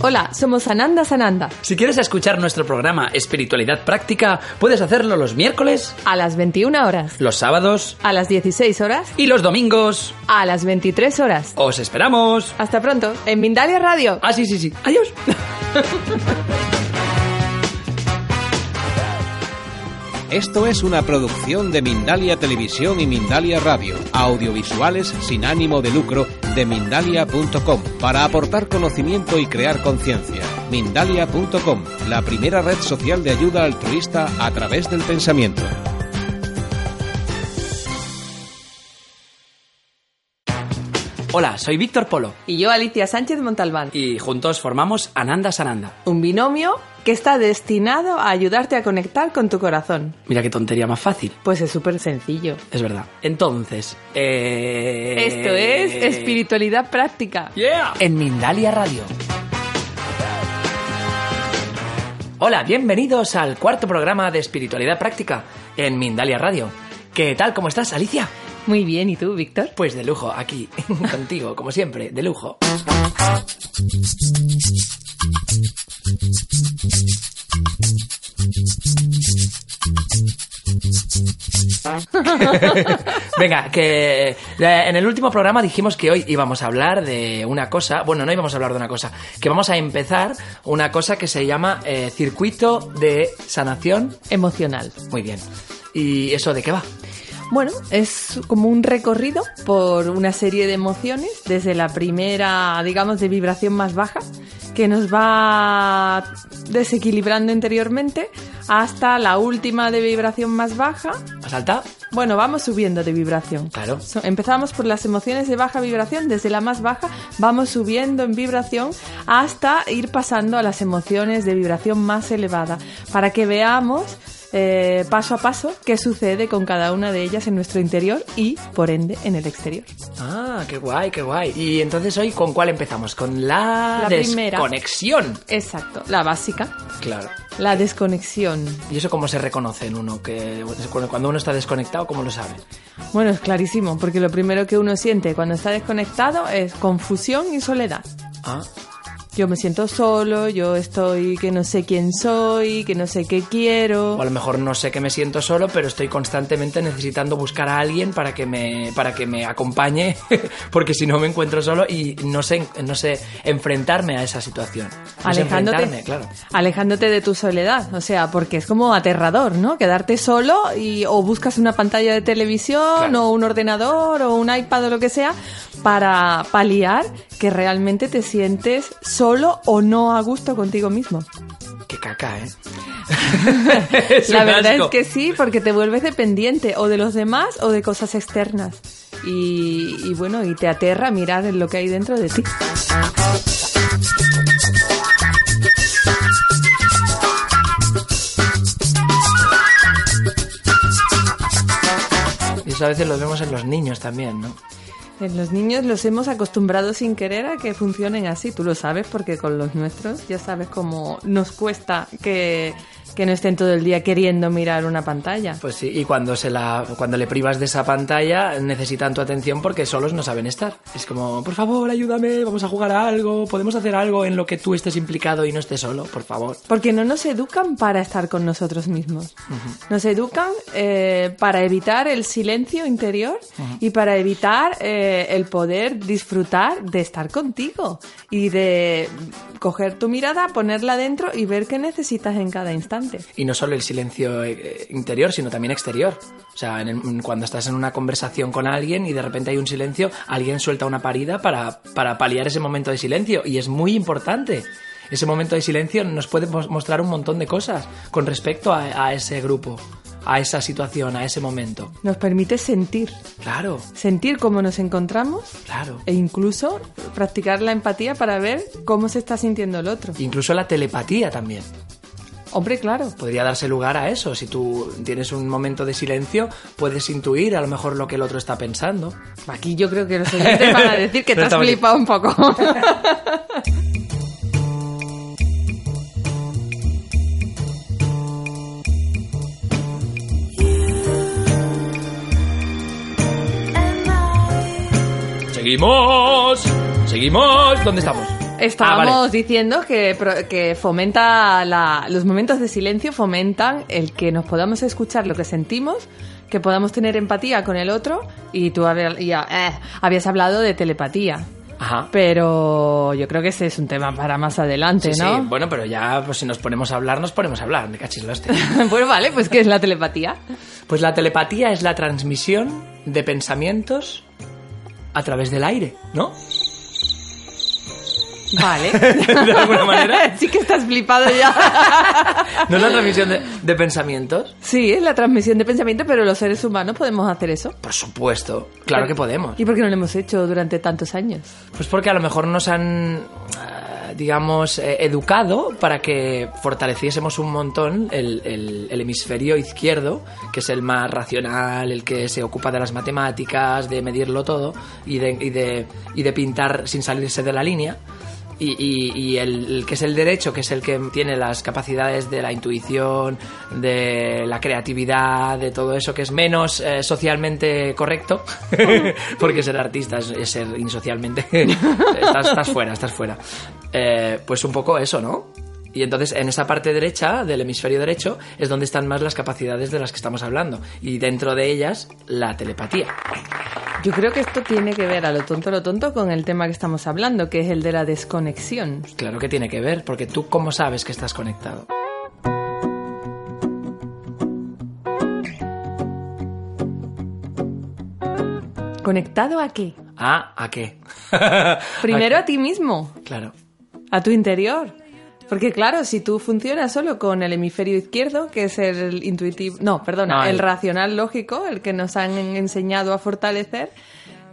Hola, somos Ananda Sananda. Si quieres escuchar nuestro programa Espiritualidad Práctica, puedes hacerlo los miércoles, A las 21 horas, los sábados a las 16 horas, y los domingos. a las 23 horas. ¡Os esperamos! Hasta pronto, en Mindalia Radio. Ah, sí, sí, sí. Adiós. Esto es una producción de Mindalia Televisión y Mindalia Radio, audiovisuales sin ánimo de lucro de mindalia.com, para aportar conocimiento y crear conciencia. Mindalia.com, la primera red social de ayuda altruista a través del pensamiento. Hola, soy Víctor Polo Y yo, Alicia Sánchez Montalbán. y juntos formamos Ananda Sananda. Un binomio que está destinado a ayudarte a conectar con tu corazón. Mira qué tontería más fácil. Pues es súper sencillo. Es verdad. Entonces, eh... Esto es espiritualidad práctica. Yeah. En Mindalia Radio. Hola, bienvenidos al cuarto programa de espiritualidad práctica en Mindalia Radio. ¿Qué tal? ¿Cómo estás, Alicia? Muy bien, ¿y tú, Víctor? Pues de lujo, aquí, contigo, como siempre, de lujo. Venga, que eh, en el último programa dijimos que hoy íbamos a hablar de una cosa, bueno, no íbamos a hablar de una cosa, que vamos a empezar una cosa que se llama eh, circuito de sanación. Emocional. Muy bien. ¿Y eso de qué va? Bueno, es como un recorrido por una serie de emociones, desde la primera, digamos, de vibración más baja, que nos va desequilibrando interiormente, hasta la última de vibración más baja. ¿Más alta? Bueno, vamos subiendo de vibración. Claro. So- empezamos por las emociones de baja vibración, desde la más baja vamos subiendo en vibración hasta ir pasando a las emociones de vibración más elevada, para que veamos eh, paso a paso qué sucede con cada una de ellas en nuestro interior y, por ende, en el exterior. Ah, qué guay, qué guay. Y entonces hoy, ¿con cuál empezamos? Con la, La primera. desconexión. Exacto, la básica, Claro. la desconexión. ¿Y eso cómo se reconoce en uno? Que cuando uno está desconectado, ¿cómo lo sabe? Bueno, es clarísimo, porque lo primero que uno siente cuando está desconectado es confusión y soledad. Ah, Yo me siento solo, yo estoy que no sé quién soy, que no sé qué quiero. o a lo mejor no sé que me siento solo, pero estoy constantemente necesitando buscar a alguien para que me, para que me acompañe, porque si no me encuentro solo y no sé, no sé enfrentarme a esa situación. No alejándote, claro. alejándote de tu soledad, o sea, porque es como aterrador, ¿no? Quedarte solo y o buscas una pantalla de televisión Claro. o un ordenador o un iPad o lo que sea para paliar que realmente te sientes solo o no a gusto contigo mismo. Qué caca, ¿eh? La verdad asco. es que sí, porque te vuelves dependiente o de los demás o de cosas externas. Y, y bueno, y te aterra mirar en lo que hay dentro de ti. Y eso a veces lo vemos en los niños también, ¿no? En los niños los hemos acostumbrado sin querer a que funcionen así. Tú lo sabes porque con los nuestros ya sabes cómo nos cuesta que, que no estén todo el día queriendo mirar una pantalla. Pues sí, y cuando se la, cuando le privas de esa pantalla, necesitan tu atención porque solos no saben estar. Es como, por favor, ayúdame, vamos a jugar a algo, podemos hacer algo en lo que tú estés implicado y no estés solo, por favor. Porque no nos educan para estar con nosotros mismos. Nos educan eh, para evitar el silencio interior y para evitar eh, el poder disfrutar de estar contigo y de coger tu mirada, ponerla dentro y ver qué necesitas en cada instante. Y no solo el silencio eh, interior, sino también exterior. O sea, en el- cuando estás en una conversación con alguien y de repente hay un silencio, alguien suelta una parida para, para paliar ese momento de silencio. Y es muy importante. Ese momento de silencio nos puede mos- mostrar un montón de cosas con respecto a, a ese grupo, a esa situación, a ese momento. Nos permite sentir, Claro, sentir cómo nos encontramos claro. e incluso practicar la empatía para ver cómo se está sintiendo el otro. Incluso la telepatía también. Hombre, claro, podría darse lugar a eso. Si tú tienes un momento de silencio, puedes intuir a lo mejor lo que el otro está pensando. Aquí yo creo que los oyentes van a decir que te has flipado un poco. seguimos, seguimos, ¿dónde estamos? Estábamos Ah, vale. diciendo que, que fomenta la- los momentos de silencio fomentan el que nos podamos escuchar lo que sentimos, que podamos tener empatía con el otro y tú habías, ya, eh, habías hablado de telepatía. Ajá. Pero yo creo que ese es un tema para más adelante, Sí, ¿no? sí. Bueno, pero ya, pues si nos ponemos a hablar, nos ponemos a hablar. Me cachis hostia. bueno, vale, pues ¿qué es la telepatía? Pues la telepatía es la transmisión de pensamientos a través del aire, ¿no? Vale. De alguna manera. sí que estás flipado ya. ¿No es la transmisión de, de pensamientos? sí, es la transmisión de pensamiento, pero los seres humanos podemos hacer eso. Por supuesto. Claro que podemos. ¿Y por qué no lo hemos hecho durante tantos años? Pues porque a lo mejor nos han, eh, digamos, eh, educado para que fortaleciésemos un montón el, el- el hemisferio izquierdo, que es el más racional, el que se ocupa de las matemáticas, de medirlo todo y de, y de, y de pintar sin salirse de la línea. Y, y- y el, que es el derecho, que es el que tiene las capacidades de la intuición, de la creatividad, de todo eso que es menos eh, socialmente correcto, porque ser artista es, ser insocialmente. estás, estás fuera, estás fuera. Eh, pues un poco eso, ¿no? Y entonces en esa parte derecha del hemisferio derecho es donde están más las capacidades de las que estamos hablando. Y dentro de ellas, la telepatía. Yo creo que esto tiene que ver a lo tonto, lo tonto con el tema que estamos hablando, que es el de la desconexión. Claro que tiene que ver, porque tú cómo sabes que estás conectado. ¿Conectado a qué? Ah, ¿a qué? Primero a ti mismo, Claro. a tu interior. Porque claro, si tú funcionas solo con el hemisferio izquierdo, que es el intuitivo, no, perdona, No, el- el racional lógico, el que nos han enseñado a fortalecer,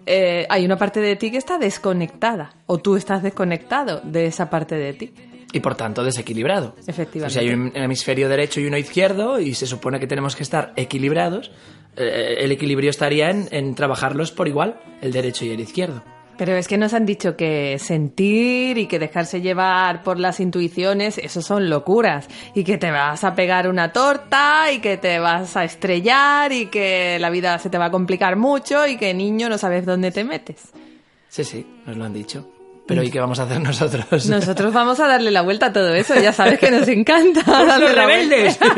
eh, hay una parte de ti que está desconectada, o tú estás desconectado de esa parte de ti. Y por tanto desequilibrado. Efectivamente. O sea, hay un hemisferio derecho y uno izquierdo y se supone que tenemos que estar equilibrados. Eh, el equilibrio estaría en, en trabajarlos por igual, el derecho y el izquierdo. Pero es que nos han dicho que sentir y que dejarse llevar por las intuiciones, eso son locuras. Y que te vas a pegar una torta y que te vas a estrellar y que la vida se te va a complicar mucho y que niño no sabes dónde te metes. Sí, sí, nos lo han dicho. Pero ¿y qué vamos a hacer nosotros? Nosotros vamos a darle la vuelta a todo eso, ya sabes que nos encanta. darle ¡Los rebeldes!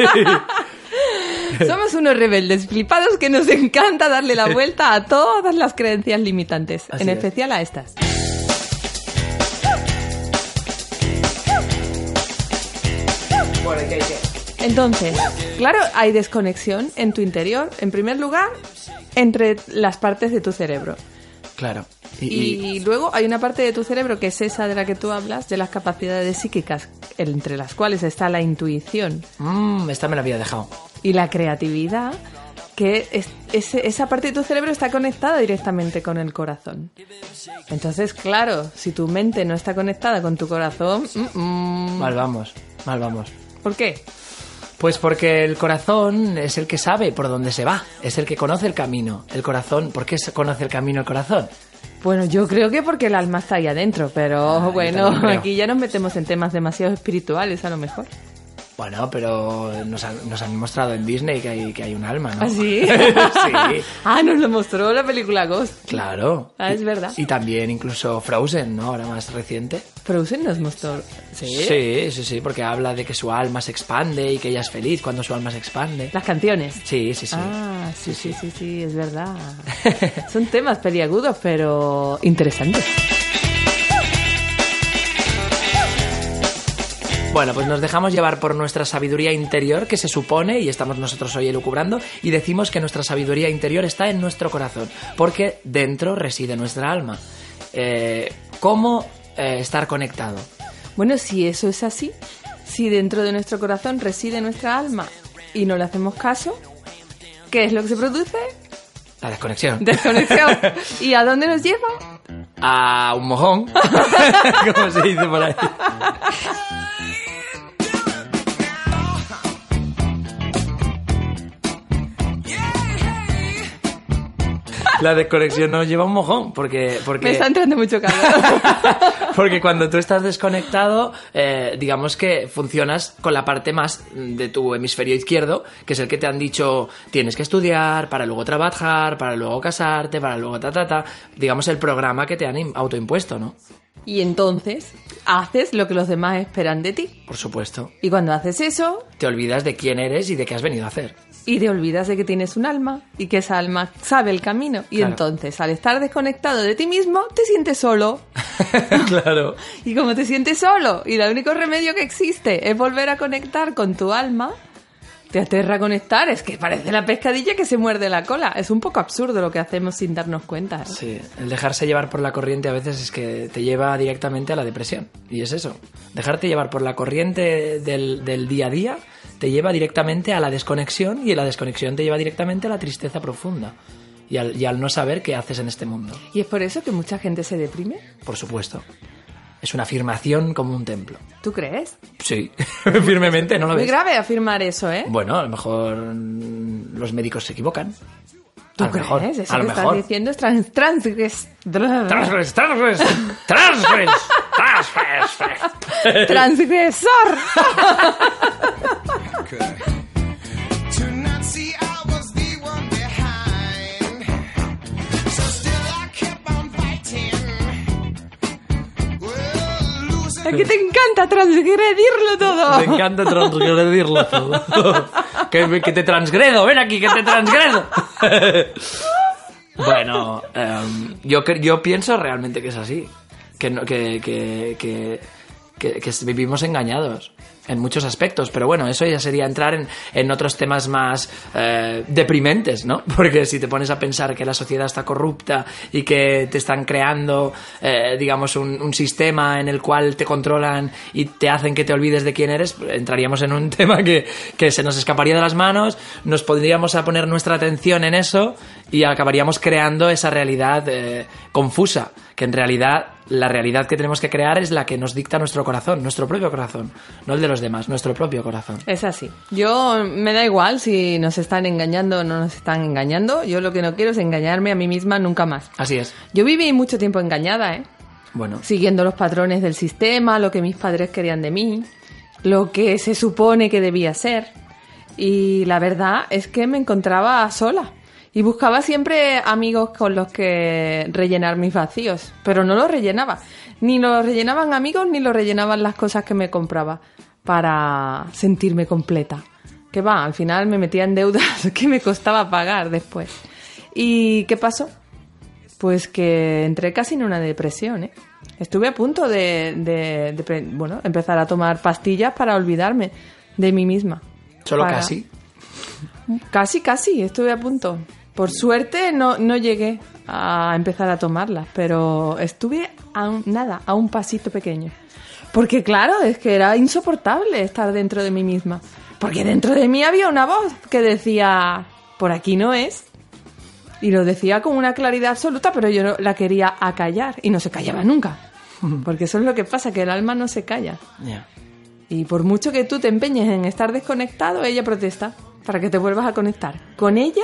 Somos unos rebeldes flipados que nos encanta darle la vuelta a todas las creencias limitantes, Así en es. especial a estas. Bueno, ¿qué hay que? Entonces, claro, hay desconexión en tu interior, en primer lugar, entre las partes de tu cerebro. Claro. Y, Y, y- luego hay una parte de tu cerebro que es esa de la que tú hablas, de las capacidades psíquicas, entre las cuales está la intuición Mm, esta me la había dejado. Y la creatividad, que es- esa parte de tu cerebro está conectada directamente con el corazón. Entonces, claro, si tu mente no está conectada con tu corazón, mm, mm, Mal vamos, mal vamos. ¿por qué? Pues porque el corazón es el que sabe por dónde se va, es el que conoce el camino. El corazón, ¿por qué se conoce el camino el corazón? Bueno, yo creo que porque el alma está ahí adentro, pero Ah, bueno, aquí ya nos metemos en temas demasiado espirituales a lo mejor. Bueno, pero nos han, nos han mostrado en Disney que hay, que hay un alma, ¿no? ¿Ah, sí? sí, Ah, nos lo mostró la película Ghost. claro. Ah, es verdad. Y también incluso Frozen, ¿no? Ahora más reciente. Frozen nos mostró. ¿Sí? Sí, sí, sí, porque habla de que su alma se expande y que ella es feliz cuando su alma se expande. Las canciones. Sí, sí, sí. Ah, sí, sí, sí, sí, es verdad. Son temas peliagudos, pero interesantes. Bueno, pues nos dejamos llevar por nuestra sabiduría interior, que se supone, y estamos nosotros hoy elucubrando, y decimos que nuestra sabiduría interior está en nuestro corazón, porque dentro reside nuestra alma. Eh, ¿Cómo eh, estar conectado? Bueno, si eso es así, si dentro de nuestro corazón reside nuestra alma y no le hacemos caso, ¿qué es lo que se produce? La desconexión. Desconexión. ¿Y a dónde nos lleva? A un mojón, como se dice por ahí. La desconexión nos lleva un mojón, porque... porque... Me está entrando mucho calor. Porque cuando tú estás desconectado, eh, digamos que funcionas con la parte más de tu hemisferio izquierdo, que es el que te han dicho tienes que estudiar para luego trabajar, para luego casarte, para luego ta ta ta. Digamos el programa que te han im- autoimpuesto, ¿no? Y entonces haces lo que los demás esperan de ti. Por supuesto. Y cuando haces eso, Te olvidas de quién eres y de qué has venido a hacer. Y te olvidas de que tienes un alma y que esa alma sabe el camino. Y Claro. entonces, al estar desconectado de ti mismo, te sientes solo. claro. Y como te sientes solo y el único remedio que existe es volver a conectar con tu alma, te aterra conectar. Es que parece la pescadilla que se muerde la cola. Es un poco absurdo lo que hacemos sin darnos cuenta. ¿eh? Sí, el dejarse llevar por la corriente a veces es que te lleva directamente a la depresión. Y es eso. Dejarte llevar por la corriente del, del día a día te lleva directamente a la desconexión y la desconexión te lleva directamente a la tristeza profunda. Y al, y al no saber qué haces en este mundo. Y es por eso que mucha gente se deprime. Por supuesto. Es una afirmación como un templo. ¿Tú crees? Sí, firmemente, ¿no lo Muy ves? grave afirmar eso, ¿eh? Bueno, a lo mejor mm, los médicos se equivocan. ¿Tú a lo crees? mejor, Eso a lo que mejor. estás diciendo es trans... transgres- Transgres, transgres, transgres, transgres. transgresor. To not see I was the one behind. So still I kept on fighting. Well, losing. Es que te encanta transgredirlo todo. Me encanta transgredirlo todo. que, que te transgredo, ven aquí, que te transgredo. bueno, em, yo, yo pienso realmente que es así. Que, no- que, que, que, que- que vivimos engañados en muchos aspectos, pero bueno, eso ya sería entrar en, en otros temas más eh, deprimentes, ¿no? Porque si te pones a pensar que la sociedad está corrupta y que te están creando, eh, digamos, un, sistema en el cual te controlan y te hacen que te olvides de quién eres, entraríamos en un tema que, que se nos escaparía de las manos, nos pondríamos a poner nuestra atención en eso y acabaríamos creando esa realidad eh, confusa, que en realidad la realidad que tenemos que crear es la que nos dicta nuestro corazón, nuestro propio corazón, no el de los demás, nuestro propio corazón. Es así. Yo me da igual si nos están engañando o no nos están engañando. Yo lo que no quiero es engañarme a mí misma nunca más. Así es. Yo viví mucho tiempo engañada, ¿eh? Bueno, Siguiendo los patrones del sistema, lo que mis padres querían de mí, lo que se supone que debía ser. Y la verdad es que me encontraba sola. Y buscaba siempre amigos con los que rellenar mis vacíos, pero no los rellenaba. Ni los rellenaban amigos ni los rellenaban las cosas que me compraba para sentirme completa. Que va, al final me metía en deudas que me costaba pagar después. ¿Y qué pasó? Pues que entré casi en una depresión, ¿eh? Estuve a punto de, de- de pre- bueno, empezar a tomar pastillas para olvidarme de mí misma. solo Para- casi. Casi, casi, estuve a punto. Por suerte no, no llegué a empezar a tomarlas, pero estuve a un, nada, a un pasito pequeño. Porque claro, es que era insoportable estar dentro de mí misma. Porque dentro de mí había una voz que decía, por aquí no es. Y lo decía con una claridad absoluta, pero yo no- la quería acallar y no se callaba nunca. Porque eso es lo que pasa, que el alma no se calla. Y por mucho que tú te empeñes en estar desconectado, ella protesta para que te vuelvas a conectar con ella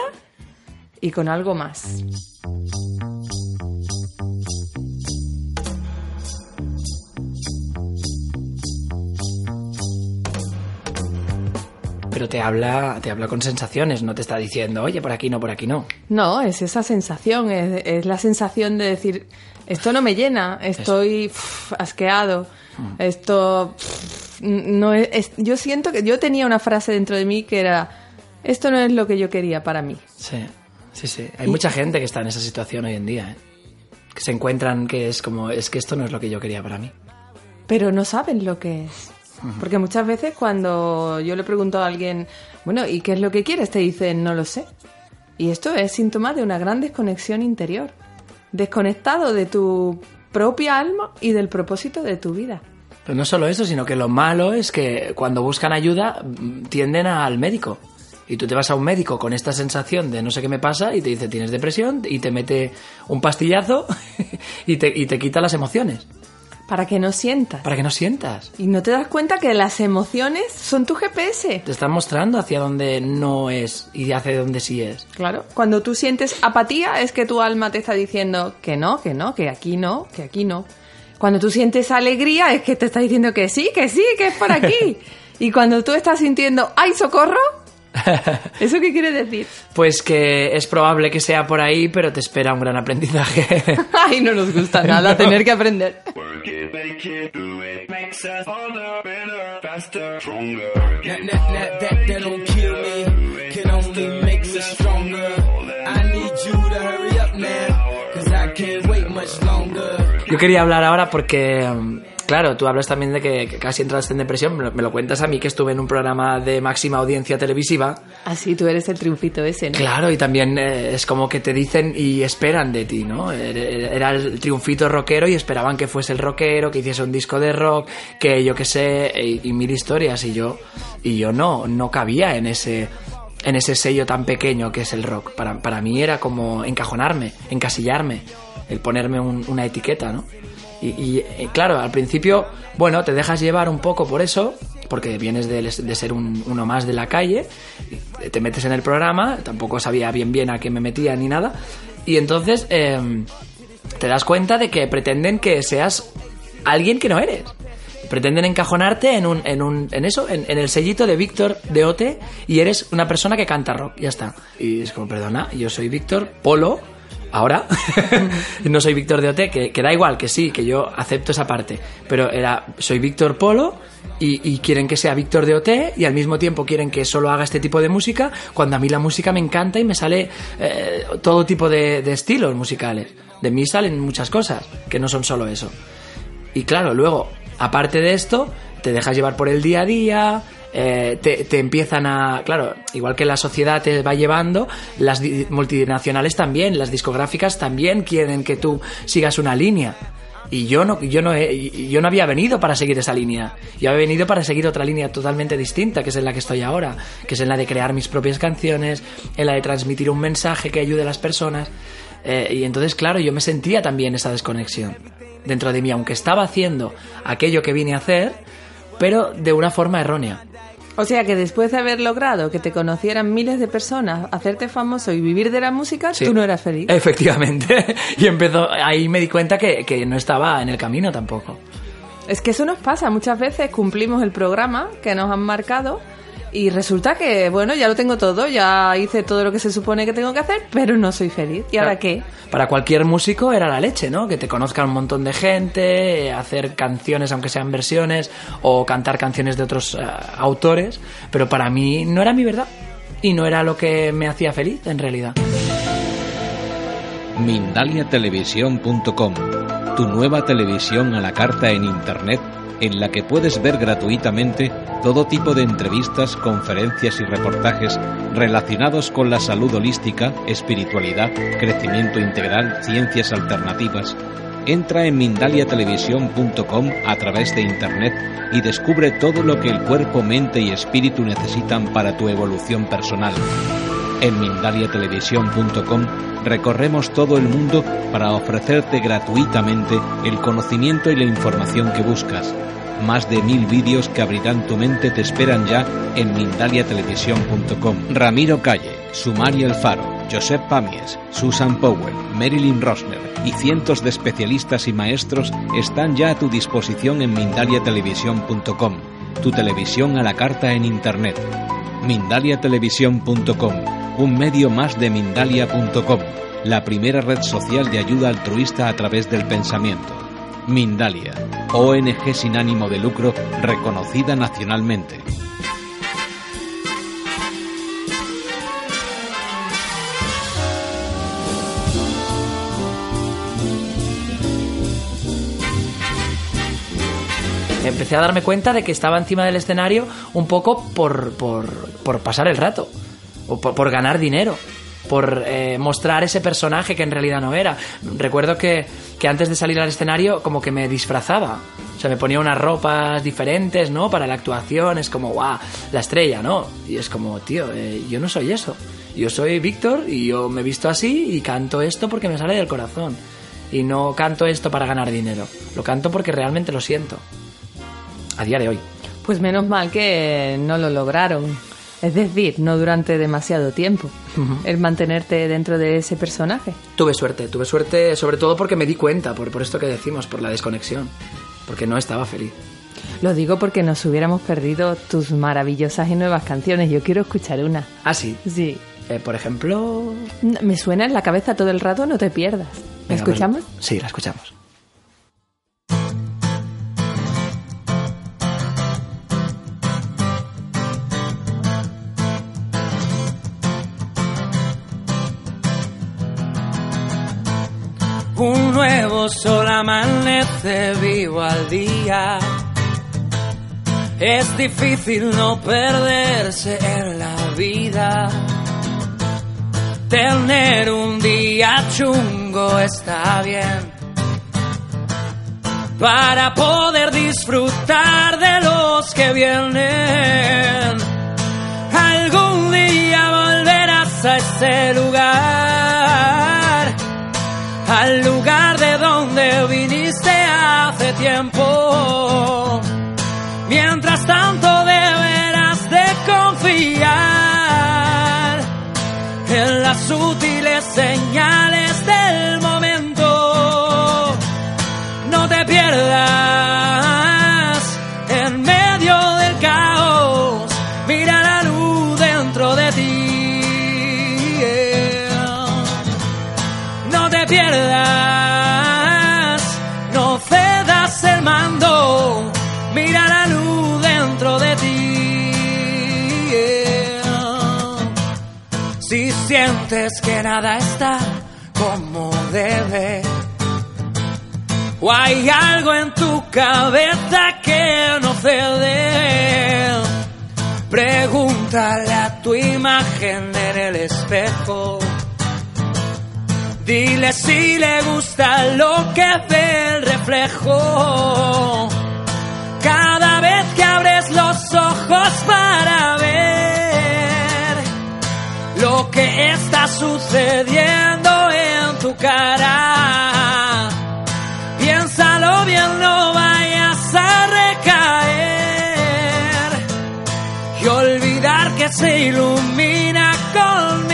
y con algo más. Pero te habla, te habla con sensaciones, no te está diciendo, oye, por aquí no, por aquí no. No, es esa sensación, es, es la sensación de decir, esto no me llena, estoy asqueado, esto pf, no es, es- Yo siento que yo tenía una frase dentro de mí que era, esto no es lo que yo quería para mí. Sí, sí, sí. Hay mucha gente que está en esa situación hoy en día, ¿eh? Que se encuentran que es como, es que esto no es lo que yo quería para mí. pero no saben lo que es. Porque muchas veces cuando yo le pregunto a alguien, bueno, ¿y qué es lo que quieres? Te dicen, no lo sé. Y esto es síntoma de una gran desconexión interior. Desconectado de tu propia alma y del propósito de tu vida. Pero no solo eso, sino que lo malo es que cuando buscan ayuda mm, tienden al médico. Y tú te vas a un médico con esta sensación de no sé qué me pasa y te dice tienes depresión y te mete un pastillazo y te, y te quita las emociones. Para que no sientas. Para que no sientas. Y no te das cuenta que las emociones son tu GPS. Te están mostrando hacia dónde no es y hacia dónde sí es. Claro, cuando tú sientes apatía es que tu alma te está diciendo que no, que no, que aquí no, que aquí no. Cuando tú sientes alegría es que te está diciendo que sí, que sí, que es por aquí. y cuando tú estás sintiendo, ¡ay, socorro! ¿Eso qué quiere decir? Pues que es probable que sea por ahí, pero te espera un gran aprendizaje. Ay, no nos gusta nada tener que aprender. Yo quería hablar ahora porque, mm, claro, tú hablas también de que, que casi entraste en depresión, me lo, me lo cuentas a mí que estuve en un programa de máxima audiencia televisiva. Así tú eres el triunfito ese, ¿no? Claro, y también eh, es como que te dicen y esperan de ti, ¿no? Era era el triunfito rockero y esperaban que fuese el rockero, que hiciese un disco de rock, que yo qué sé, y, y mil historias, y yo, y yo no, no cabía en ese, en ese sello tan pequeño que es el rock. Para, para mí era como encajonarme, encasillarme, el ponerme un- una etiqueta, ¿no? Y, eh, claro, al principio, bueno, te dejas llevar un poco por eso, porque vienes de, ser un- uno más de la calle, te metes en el programa, tampoco sabía bien bien a qué me metía ni nada, y entonces em, te das cuenta de que pretenden que seas alguien que no eres. Pretenden encajonarte en un, en un, en eso, en, en el sellito de Víctor de Ote y eres una persona que canta rock, ya está. Y es como, perdona, yo soy Víctor Polo, ahora, no soy Víctor de Ote, que, da igual, que sí, que yo acepto esa parte, pero era, soy Víctor Polo y, quieren que sea Víctor de Ote y al mismo tiempo quieren que solo haga este tipo de música, cuando a mí la música me encanta y me sale eh, todo tipo de, de estilos musicales. De mí salen muchas cosas, que no son solo eso. Y claro, luego, aparte de esto, te dejas llevar por el día a día, eh, te, empiezan a... Claro, igual que la sociedad te va llevando, las multinacionales también, las discográficas también quieren que tú sigas una línea. Y yo no, yo no, he- yo no había venido para seguir esa línea. Yo había venido para seguir otra línea totalmente distinta, que es en la que estoy ahora, que es en la de crear mis propias canciones, en la de transmitir un mensaje que ayude a las personas. Eh, y entonces, claro, yo me sentía también esa desconexión dentro de mí, aunque estaba haciendo aquello que vine a hacer, pero de una forma errónea. O sea que después de haber logrado que te conocieran miles de personas, hacerte famoso y vivir de la música, Sí. tú no eras feliz. Efectivamente. Y empezó, ahí me di cuenta que, que no estaba en el camino tampoco. Es que eso nos pasa, muchas veces cumplimos el programa que nos han marcado y resulta que, bueno, ya lo tengo todo, ya hice todo lo que se supone que tengo que hacer, pero no soy feliz. ¿Y ahora qué? Para cualquier músico era la leche, ¿no? Que te conozca un montón de gente, hacer canciones aunque sean versiones o cantar canciones de otros eh, autores, pero para mí no era mi verdad y no era lo que me hacía feliz en realidad. Mindaliatelevisión.com, tu nueva televisión a la carta en Internet en la que puedes ver gratuitamente todo tipo de entrevistas, conferencias y reportajes relacionados con la salud holística, espiritualidad, crecimiento integral, ciencias alternativas. Entra en mindaliatelevisión.com a través de Internet y descubre todo lo que el cuerpo, mente y espíritu necesitan para tu evolución personal. En mindaliatelevisión.com recorremos todo el mundo para ofrecerte gratuitamente el conocimiento y la información que buscas. Más de mil vídeos que abrirán tu mente te esperan ya en mindaliatelevisión.com. Ramiro Calle, Sumari Alfaro, Josep Pamies, Susan Powell, Marilyn Rosner y cientos de especialistas y maestros están ya a tu disposición en mindaliatelevisión.com, tu televisión a la carta en Internet mindaliatelevisión.com, un medio más de Mindalia.com, la primera red social de ayuda altruista a través del pensamiento. Mindalia, ONG sin ánimo de lucro reconocida nacionalmente. Empecé a darme cuenta de que estaba encima del escenario un poco por, por, por pasar el rato, por, por ganar dinero, por eh, mostrar ese personaje que en realidad no era. Recuerdo que, que antes de salir al escenario como que me disfrazaba, o sea, me ponía unas ropas diferentes, ¿no? Para la actuación, es como, guau, la estrella, ¿no? Y es como, tío, eh, yo no soy eso. Yo soy Víctor y yo me visto así y canto esto porque me sale del corazón. Y no canto esto para ganar dinero. Lo canto porque realmente lo siento. A día de hoy. Pues menos mal que no lo lograron. Es decir, no durante demasiado tiempo. El mantenerte dentro de ese personaje. Tuve suerte, tuve suerte sobre todo porque me di cuenta, por, por esto que decimos, por la desconexión. Porque no estaba feliz. Lo digo porque nos hubiéramos perdido tus maravillosas y nuevas canciones. Yo quiero escuchar una. Ah, sí. Sí. Eh, por ejemplo... Me suena en la cabeza todo el rato, no te pierdas. ¿La Venga, escuchamos? Sí, la escuchamos. Sol amanece vivo al día. Es difícil no perderse en la vida. Tener un día chungo está bien. Para poder disfrutar de los que vienen. Algún día volverás a ese lugar al lugar viniste hace tiempo. Mientras tanto deberás de confiar en las sutiles señales sientes que nada está como debe, o hay algo en tu cabeza que no cede, pregúntale a tu imagen en el espejo. Dile si le gusta lo que ve el reflejo. Cada vez que abres los ojos para ver lo que está sucediendo en tu cara. Piénsalo bien, no vayas a recaer y olvidar que se ilumina con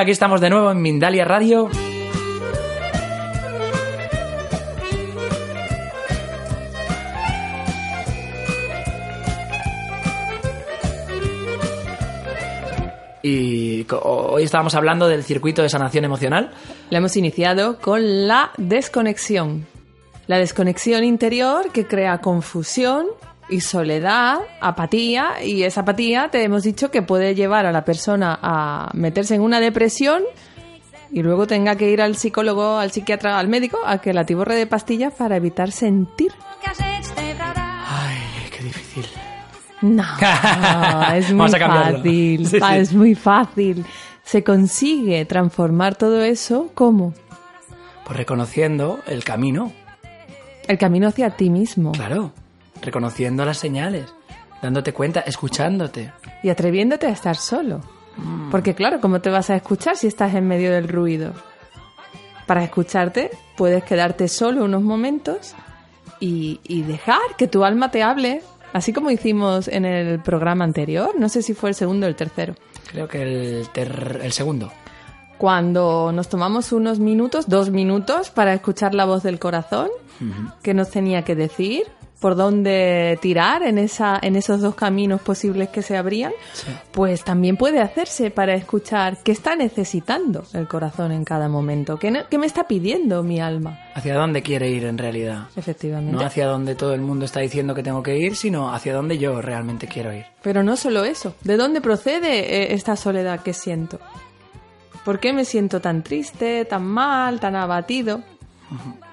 Aquí estamos de nuevo en Mindalia Radio. Y hoy estábamos hablando del circuito de sanación emocional. La hemos iniciado con la desconexión. La desconexión interior que crea confusión y soledad, apatía, y esa apatía te hemos dicho que puede llevar a la persona a meterse en una depresión y luego tenga que ir al psicólogo, al psiquiatra, al médico a que la tiborre de pastillas para evitar sentir. Ay, qué difícil. No, es muy Vamos a cambiarlo. fácil. Sí, Ah, sí. Es muy fácil. Se consigue transformar todo eso como Pues reconociendo el camino, el camino hacia ti mismo claro. Reconociendo las señales, dándote cuenta, escuchándote. y atreviéndote a estar solo. Mm. Porque claro, ¿cómo te vas a escuchar si estás en medio del ruido? Para escucharte puedes quedarte solo unos momentos y, y dejar que tu alma te hable, así como hicimos en el programa anterior, no sé si fue el segundo o el tercero. Creo que el, ter- el segundo. cuando nos tomamos unos minutos, dos minutos, para escuchar la voz del corazón, que nos tenía que decir, por dónde tirar en, esa, en esos dos caminos posibles que se abrían, pues también puede hacerse para escuchar qué está necesitando el corazón en cada momento, qué, qué me está pidiendo mi alma, ¿Hacia dónde quiere ir en realidad? efectivamente. No hacia donde todo el mundo está diciendo que tengo que ir, sino hacia donde yo realmente quiero ir. Pero no solo eso, ¿de dónde procede eh, esta soledad que siento? ¿Por qué me siento tan triste, tan mal, tan abatido?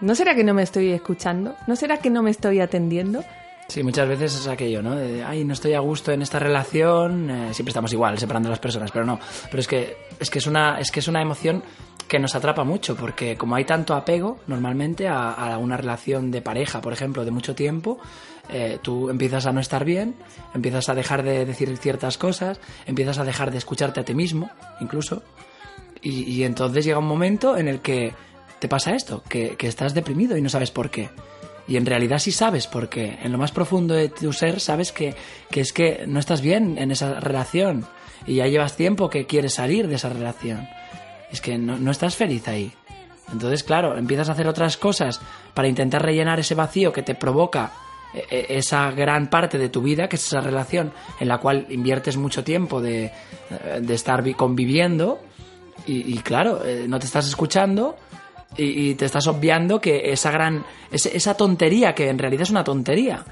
¿No será que no me estoy escuchando? ¿No será que no me estoy atendiendo? Sí, muchas veces es aquello, ¿no? De, ay, no estoy a gusto en esta relación, eh, siempre estamos igual, separando las personas, pero no. Pero es que es que es una es que es una emoción que nos atrapa mucho, porque como hay tanto apego normalmente a, una relación de pareja, por ejemplo, de mucho tiempo, eh, tú empiezas a no estar bien, empiezas a dejar de decir ciertas cosas, empiezas a dejar de escucharte a ti mismo, incluso, y entonces llega un momento en el que te pasa esto, que, que estás deprimido y no sabes por qué. Y en realidad sí sabes por qué. En lo más profundo de tu ser sabes que, que es que no estás bien en esa relación. Y ya llevas tiempo que quieres salir de esa relación. Es que no, no estás feliz ahí. Entonces, claro, empiezas a hacer otras cosas para intentar rellenar ese vacío que te provoca eh, eh, esa gran parte de tu vida, que es esa relación en la cual inviertes mucho tiempo de, eh, de estar vi- conviviendo. Y, y claro, no te estás escuchando y, te estás obviando que esa gran. ese- esa tontería, que en realidad es una tontería.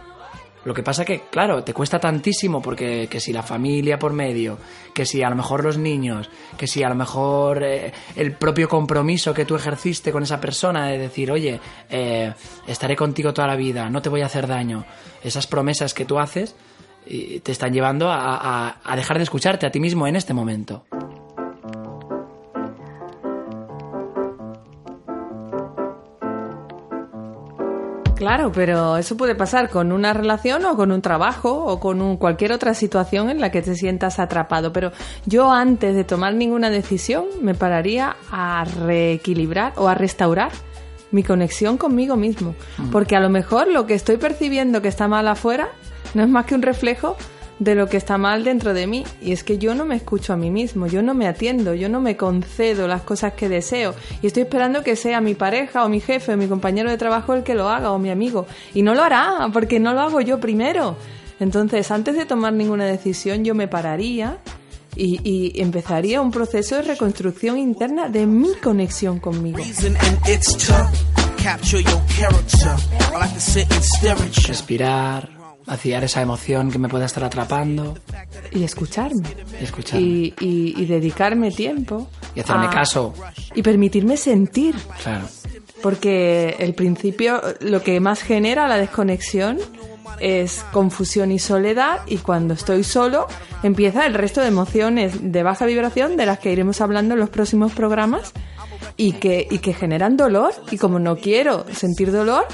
Lo que pasa que, claro, te cuesta tantísimo porque que si la familia por medio, que si a lo mejor los niños, que si a lo mejor eh, el propio compromiso que tú ejerciste con esa persona de decir, oye, eh, estaré contigo toda la vida, no te voy a hacer daño. Esas promesas que tú haces te están llevando a, a- a dejar de escucharte a ti mismo en este momento. Claro, pero eso puede pasar con una relación o con un trabajo o con un- cualquier otra situación en la que te sientas atrapado. Pero yo antes de tomar ninguna decisión me pararía a reequilibrar o a restaurar mi conexión conmigo mismo. Porque a lo mejor lo que estoy percibiendo que está mal afuera no es más que un reflejo de lo que está mal dentro de mí. Y es que yo no me escucho a mí mismo, yo no me atiendo, yo no me concedo las cosas que deseo. Y estoy esperando que sea mi pareja o mi jefe o mi compañero de trabajo el que lo haga o mi amigo. Y no lo hará, porque no lo hago yo primero. Entonces, antes de tomar ninguna decisión, yo me pararía y, y empezaría un proceso de reconstrucción interna de mi conexión conmigo. Respirar, vaciar esa emoción que me pueda estar atrapando Y escucharme. y escuchar. Y, y- y dedicarme tiempo. Y hacerme a- caso. Y permitirme sentir. Claro. Porque el principio, lo que más genera la desconexión es confusión y soledad y cuando estoy solo empieza el resto de emociones de baja vibración de las que iremos hablando en los próximos programas y que, y que generan dolor y como no quiero sentir dolor,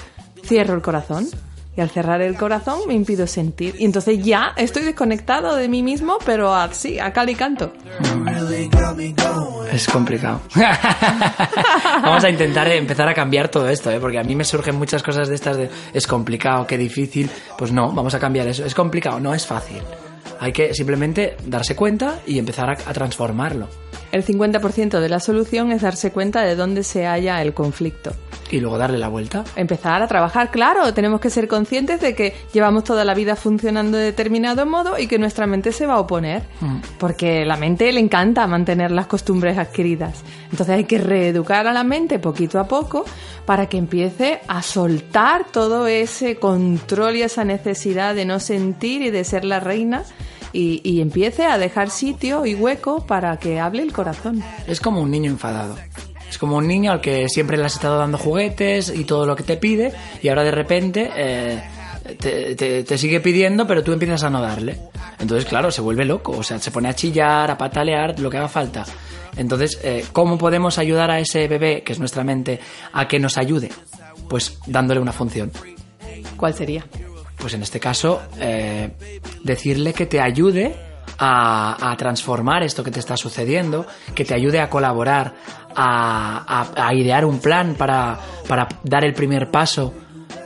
cierro el corazón. Y al cerrar el corazón me impido sentir. Y entonces ya estoy desconectado de mí mismo, pero así, a cal y canto. Es complicado. Vamos a intentar empezar a cambiar todo esto, ¿eh? porque a mí me surgen muchas cosas de estas de es complicado, qué difícil. Pues no, vamos a cambiar eso. Es complicado, no es fácil. Hay que simplemente darse cuenta y empezar a, a transformarlo. El 50% de la solución es darse cuenta de dónde se halla el conflicto. Y luego darle la vuelta. Empezar a trabajar, claro, tenemos que ser conscientes de que llevamos toda la vida funcionando de determinado modo y que nuestra mente se va a oponer, porque la mente le encanta mantener las costumbres adquiridas. Entonces hay que reeducar a la mente poquito a poco para que empiece a soltar todo ese control y esa necesidad de no sentir y de ser la reina y, y empiece a dejar sitio y hueco para que hable el corazón. Es como un niño enfadado. Es como un niño al que siempre le has estado dando juguetes y todo lo que te pide y ahora de repente eh, te, te- te sigue pidiendo pero tú empiezas a no darle. Entonces, claro, se vuelve loco, o sea, se pone a chillar, a patalear, lo que haga falta. Entonces, eh, ¿cómo podemos ayudar a ese bebé, que es nuestra mente, a que nos ayude? Pues dándole una función. ¿Cuál sería? Pues en este caso, eh, decirle que te ayude a, a transformar esto que te está sucediendo, que te ayude a colaborar, a, idear un plan para dar el primer paso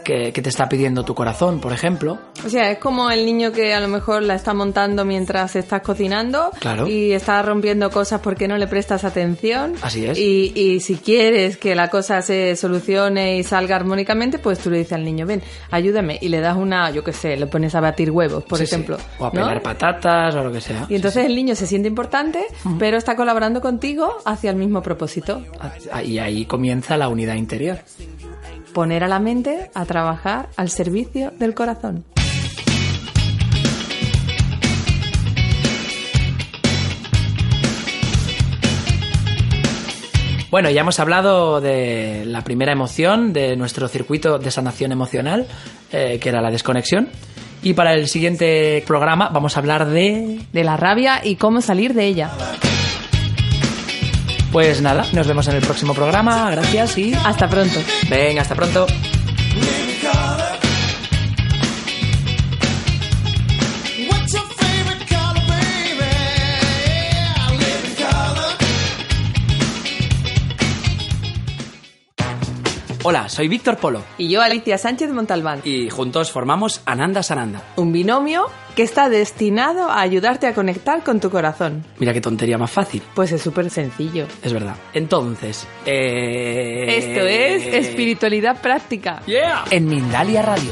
que, que te está pidiendo tu corazón, por ejemplo. O sea, es como el niño que a lo mejor la está montando mientras estás cocinando Claro. y está rompiendo cosas porque no le prestas atención. Así es. Y, y si quieres que la cosa se solucione y salga armónicamente, pues tú le dices al niño, ven, ayúdame. Y le das una, yo qué sé, le pones a batir huevos, por Sí, sí. ejemplo. O a ¿no? pelar patatas o lo que sea. Y entonces el niño se siente importante, pero está colaborando contigo hacia el mismo propósito. Ah, Y ahí comienza la unidad interior. Poner a la mente a trabajar al servicio del corazón. Bueno, ya hemos hablado de la primera emoción de nuestro circuito de sanación emocional, eh, que era la desconexión. Y para el siguiente programa vamos a hablar de... De la rabia y cómo salir de ella. Pues nada, nos vemos en el próximo programa. Gracias y... Hasta pronto. Venga, hasta pronto. Hola, soy Víctor Polo Y yo, Alicia Sánchez Montalbán. y juntos formamos Ananda Sananda. Un binomio que está destinado a ayudarte a conectar con tu corazón. Mira qué tontería más fácil. Pues es súper sencillo. Es verdad. Entonces, eh... Esto es espiritualidad práctica. Yeah. En Mindalia Radio.